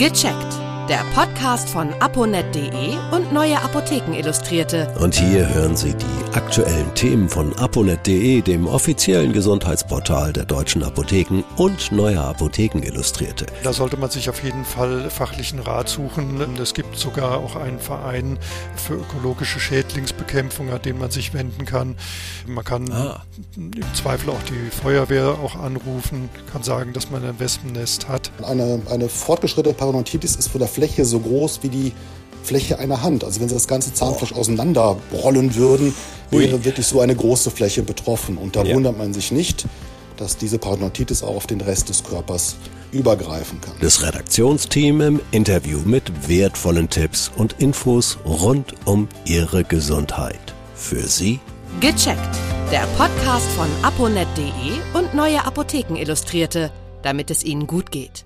Gecheckt. Der Podcast von aponet.de und Neue Apotheken Illustrierte. Und hier hören Sie die aktuellen Themen von aponet.de, dem offiziellen Gesundheitsportal der deutschen Apotheken und Neue Apotheken Illustrierte. Da sollte man sich auf jeden Fall fachlichen Rat suchen. Es gibt sogar auch einen Verein für ökologische Schädlingsbekämpfung, an den man sich wenden kann. Man kann ah. im Zweifel auch die Feuerwehr auch anrufen, kann sagen, dass man ein Wespennest hat. Eine, eine fortgeschrittene Parodontitis ist für der Fläche so groß wie die Fläche einer Hand. Also wenn Sie das ganze Zahnfleisch auseinanderrollen würden, wäre wirklich so eine große Fläche betroffen. Und da ja. wundert man sich nicht, dass diese Parodontitis auch auf den Rest des Körpers übergreifen kann. Das Redaktionsteam im Interview mit wertvollen Tipps und Infos rund um Ihre Gesundheit. Für Sie Gecheckt. Der Podcast von aponet.de und Neue Apotheken Illustrierte, damit es Ihnen gut geht.